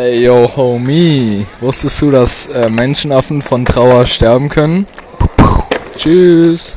Ey, yo, Homie. Wusstest du, dass äh, Menschenaffen von Trauer sterben können? Puh, puh. Tschüss.